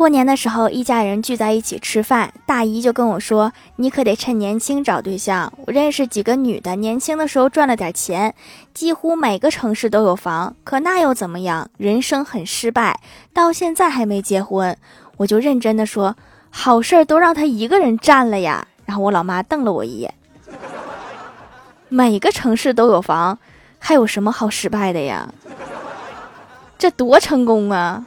过年的时候，一家人聚在一起吃饭，大姨就跟我说：“你可得趁年轻找对象。我认识几个女的，年轻的时候赚了点钱，几乎每个城市都有房。可那又怎么样？人生很失败，到现在还没结婚。”我就认真的说：“好事儿都让他一个人占了呀。”然后我老妈瞪了我一眼：“每个城市都有房，还有什么好失败的呀？这多成功啊！”